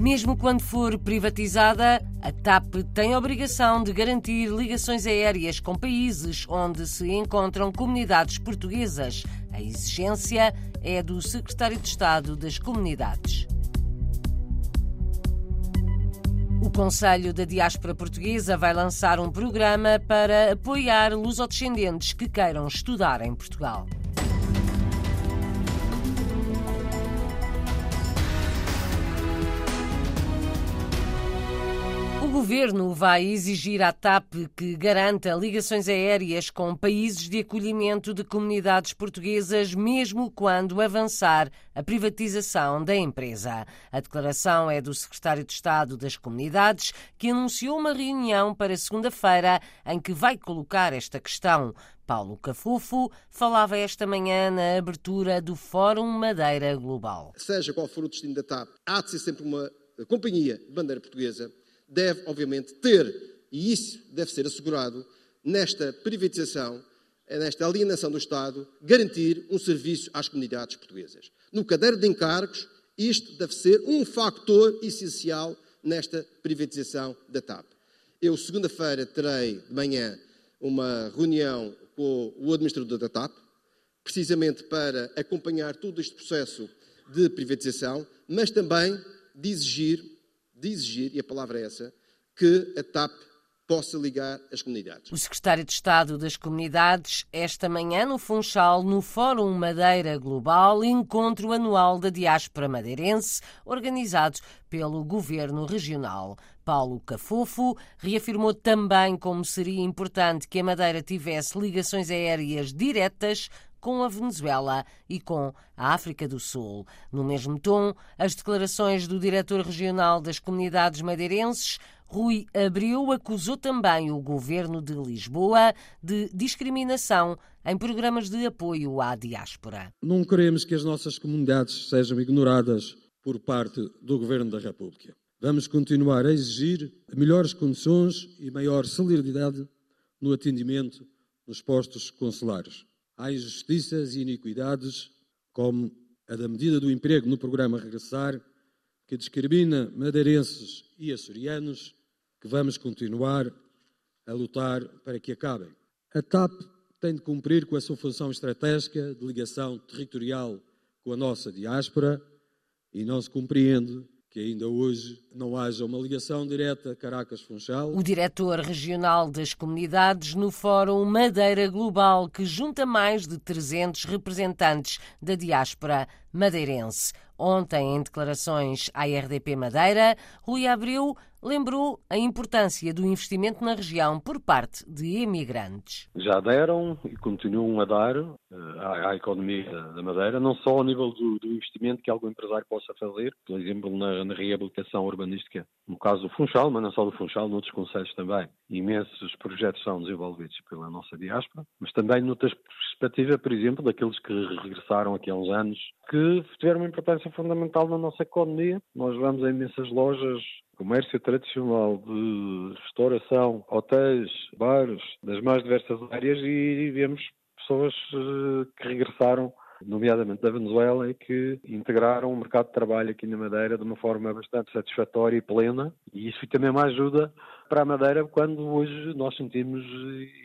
Mesmo quando for privatizada, a TAP tem a obrigação de garantir ligações aéreas com países onde se encontram comunidades portuguesas. A exigência é do Secretário de Estado das Comunidades. O Conselho da Diáspora Portuguesa vai lançar um programa para apoiar lusodescendentes que queiram estudar em Portugal. Governo vai exigir à TAP que garanta ligações aéreas com países de acolhimento de comunidades portuguesas, mesmo quando avançar a privatização da empresa. A declaração é do secretário de Estado das Comunidades, que anunciou uma reunião para segunda-feira em que vai colocar esta questão. Paulo Cafufo falava esta manhã na abertura do Fórum Madeira Global. Seja qual for o destino da TAP, há de ser sempre uma companhia de bandeira portuguesa deve, obviamente, ter, e isso deve ser assegurado, nesta privatização, nesta alienação do Estado, garantir um serviço às comunidades portuguesas. No cadeiro de encargos, isto deve ser um factor essencial nesta privatização da TAP. Eu, segunda-feira, terei de manhã uma reunião com o administrador da TAP, precisamente para acompanhar todo este processo de privatização, mas também de exigir de exigir, e a palavra é essa, que a TAP possa ligar as comunidades. O secretário de Estado das Comunidades, esta manhã no Funchal, no Fórum Madeira Global, encontro anual da diáspora madeirense, organizado pelo Governo Regional. Paulo Cafofo reafirmou também como seria importante que a Madeira tivesse ligações aéreas diretas com a Venezuela e com a África do Sul. No mesmo tom, as declarações do diretor regional das comunidades madeirenses, Rui Abreu, acusou também o governo de Lisboa de discriminação em programas de apoio à diáspora. Não queremos que as nossas comunidades sejam ignoradas por parte do governo da República. Vamos continuar a exigir melhores condições e maior celeridade no atendimento nos postos consulares há injustiças e iniquidades, como a da medida do emprego no programa Regressar, que discrimina madeirenses e açorianos, que vamos continuar a lutar para que acabem. A TAP tem de cumprir com a sua função estratégica de ligação territorial com a nossa diáspora e não se compreende que ainda hoje não haja uma ligação direta Caracas-Funchal. O diretor regional das comunidades no Fórum Madeira Global, que junta mais de 300 representantes da diáspora madeirense. Ontem, em declarações à RDP Madeira, Rui Abreu lembrou a importância do investimento na região por parte de imigrantes. Já deram e continuam a dar à, à, economia da Madeira, não só ao nível do, do, investimento que algum empresário possa fazer, por exemplo, na, na, reabilitação urbanística, no caso do Funchal, mas não só do Funchal, noutros conselhos também. Imensos projetos são desenvolvidos pela nossa diáspora, mas também noutra perspectiva, por exemplo, daqueles que regressaram aqui há uns anos, que tiveram uma importância fundamental na nossa economia. Nós vamos a imensas lojas, comércio tradicional de restauração, hotéis, bares, das mais diversas áreas e vemos pessoas eh, que regressaram nomeadamente da Venezuela, e que integraram o mercado de trabalho aqui na Madeira de uma forma bastante satisfatória e plena, e isso também uma ajuda para a Madeira quando hoje nós sentimos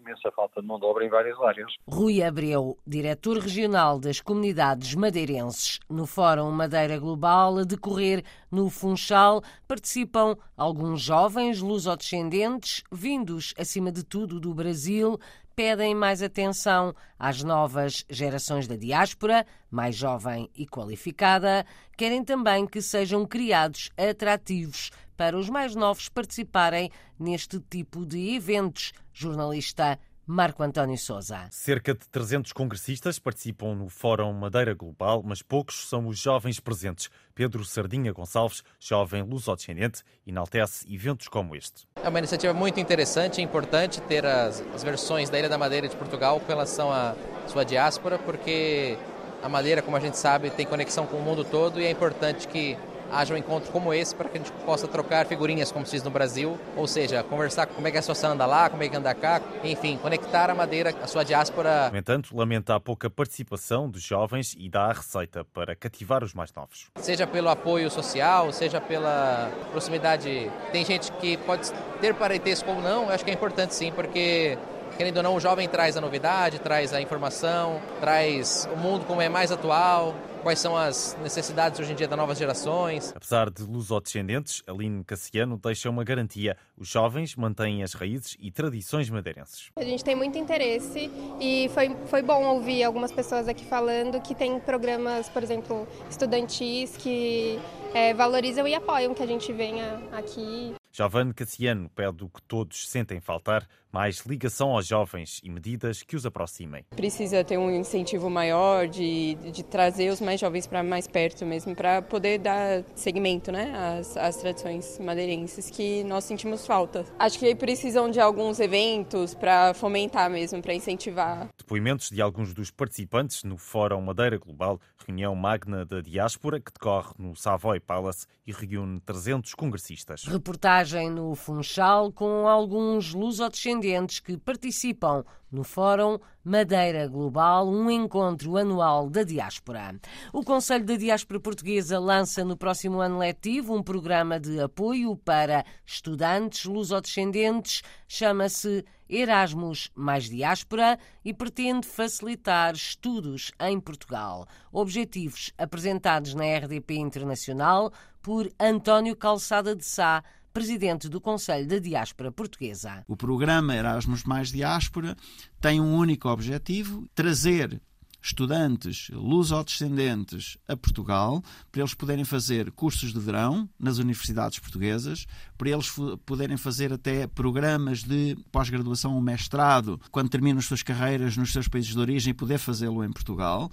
imensa falta de mão de obra em várias áreas. Rui Abreu, diretor regional das comunidades madeirenses. No Fórum Madeira Global, a decorrer no Funchal, participam alguns jovens lusodescendentes, vindos, acima de tudo, do Brasil, pedem mais atenção às novas gerações da diáspora, mais jovem e qualificada. Querem também que sejam criados atrativos para os mais novos participarem neste tipo de eventos. Jornalista Marco António Souza. Cerca de 300 congressistas participam no Fórum Madeira Global, mas poucos são os jovens presentes. Pedro Sardinha Gonçalves, jovem lusodescendente, enaltece eventos como este. É uma iniciativa muito interessante e importante ter as, as versões da Ilha da Madeira de Portugal com relação à sua diáspora, porque a Madeira, como a gente sabe, tem conexão com o mundo todo e é importante que haja um encontro como esse para que a gente possa trocar figurinhas, como se diz no Brasil, ou seja, conversar como é que a situação anda lá, como é que anda cá, enfim, conectar a Madeira à sua diáspora. No entanto, lamenta a pouca participação dos jovens e dá a receita para cativar os mais novos. Seja pelo apoio social, seja pela proximidade. Tem gente que pode ter parentesco ou não, eu acho que é importante sim, porque querendo ou não, o jovem traz a novidade, traz a informação, traz o mundo como é mais atual, quais são as necessidades hoje em dia das novas gerações. Apesar de lusodescendentes, Aline Cassiano deixa uma garantia. Os jovens mantêm as raízes e tradições madeirenses. A gente tem muito interesse e foi, foi bom ouvir algumas pessoas aqui falando que tem programas, por exemplo, estudantis que é, valorizam e apoiam que a gente venha aqui. Giovanni Cassiano pede o que todos sentem faltar, mais ligação aos jovens e medidas que os aproximem. Precisa ter um incentivo maior de, de trazer os mais jovens para mais perto mesmo, para poder dar segmento né, às, às tradições madeirenses que nós sentimos falta. Acho que precisam de alguns eventos para fomentar mesmo, para incentivar. Depoimentos de alguns dos participantes no Fórum Madeira Global, reunião magna da diáspora que decorre no Savoy Palace e reúne 300 congressistas. Reportagem no Funchal com alguns lusodescendentes que participam no Fórum Madeira Global, um encontro anual da diáspora. O Conselho da Diáspora Portuguesa lança no próximo ano letivo um programa de apoio para estudantes lusodescendentes, chama-se Erasmus mais Diáspora e pretende facilitar estudos em Portugal. Objetivos apresentados na RDP Internacional por António Calçada de Sá, presidente do Conselho da Diáspora Portuguesa. O programa Erasmus Mais Diáspora tem um único objetivo: trazer estudantes luso-descendentes a Portugal, para eles poderem fazer cursos de verão nas universidades portuguesas, para eles poderem fazer até programas de pós-graduação ou mestrado, quando terminam as suas carreiras nos seus países de origem, poder fazê-lo em Portugal.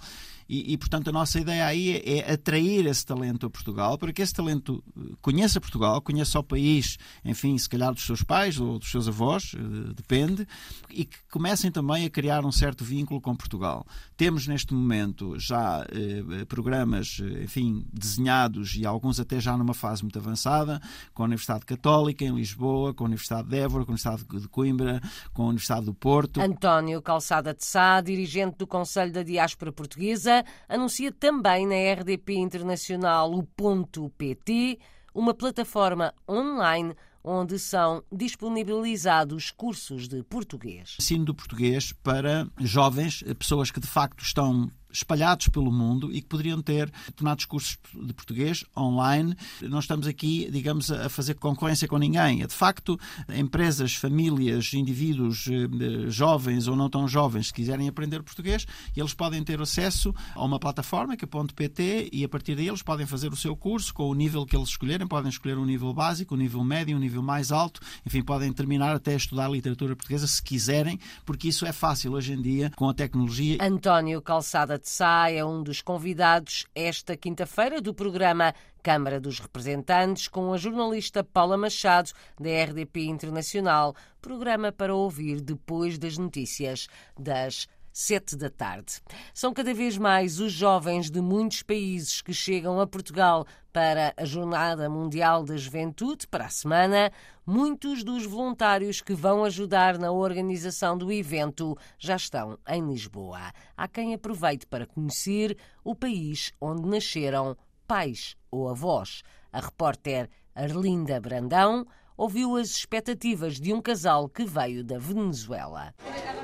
E, e, portanto, a nossa ideia aí é, é, atrair esse talento a Portugal, para que esse talento eh, conheça Portugal, conheça o país, enfim, se calhar dos seus pais ou dos seus avós, eh, depende, e que comecem também a criar um certo vínculo com Portugal. Temos neste momento já eh, programas, enfim, desenhados e alguns até já numa fase muito avançada, com a Universidade Católica em Lisboa, com a Universidade de Évora, com a Universidade de Coimbra, com a Universidade do Porto. António Calçada de Sá, dirigente do Conselho da Diáspora Portuguesa, anuncia também na RDP Internacional o Ponto PT, uma plataforma online onde são disponibilizados cursos de português. Ensino do português para jovens, pessoas que de facto estão espalhados pelo mundo e que poderiam ter determinados cursos de português online. Não estamos aqui, digamos, a fazer concorrência com ninguém. É, de facto, empresas, famílias, indivíduos eh, jovens ou não tão jovens que quiserem aprender português, eles podem ter acesso a uma plataforma que é .pt e a partir daí eles podem fazer o seu curso com o nível que eles escolherem, podem escolher um nível básico, um nível médio, um nível mais alto, enfim, podem terminar até estudar literatura portuguesa se quiserem, porque isso é fácil hoje em dia com a tecnologia. António Calçada de Sá é um dos convidados esta quinta-feira do programa Câmara dos Representantes com a jornalista Paula Machado, da RDP Internacional, programa para ouvir depois das notícias das sete da tarde. São cada vez mais os jovens de muitos países que chegam a Portugal para a Jornada Mundial da Juventude, para a semana. Muitos dos voluntários que vão ajudar na organização do evento já estão em Lisboa. Há quem aproveite para conhecer o país onde nasceram pais ou avós. A repórter Arlinda Brandão ouviu as expectativas de um casal que veio da Venezuela.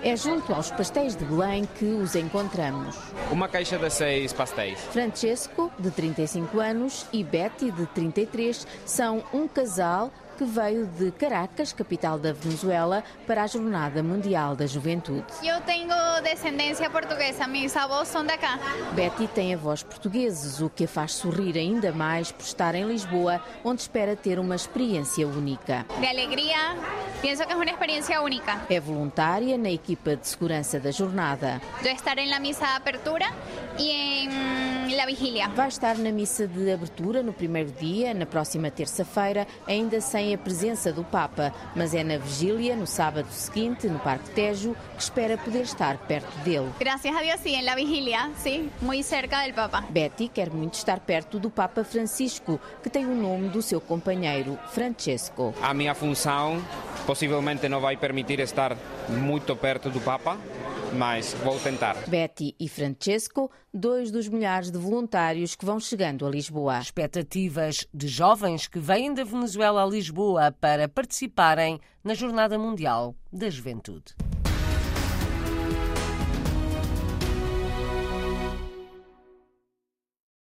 É junto aos pastéis de Belém que os encontramos. Uma caixa de seis pastéis. Francesco, de 35 anos, e Betty, de 33, são um casal que veio de Caracas, capital da Venezuela, para a Jornada Mundial da Juventude. Eu tenho descendência portuguesa, meus avós são de cá. Betty tem avós portugueses, o que a faz sorrir ainda mais por estar em Lisboa, onde espera ter uma experiência única. De alegria, penso que é uma experiência única. É voluntária na equipa de segurança da jornada. Eu estarei na missa de abertura e em. Vai estar na missa de abertura no primeiro dia, na próxima terça-feira, ainda sem a presença do Papa, mas é na vigília, no sábado seguinte, no Parque Tejo, que espera poder estar perto dele. Gracias a Dios, sí, en la vigilia, sí, muy cerca del Papa. Betty quer muito estar perto do Papa Francisco, que tem o nome do seu companheiro, Francesco. A minha função possivelmente não vai permitir estar muito perto do Papa, mas vou tentar. Betty e Francesco, dois dos milhares de voluntários que vão chegando a Lisboa. Expectativas de jovens que vêm da Venezuela a Lisboa para participarem na Jornada Mundial da Juventude.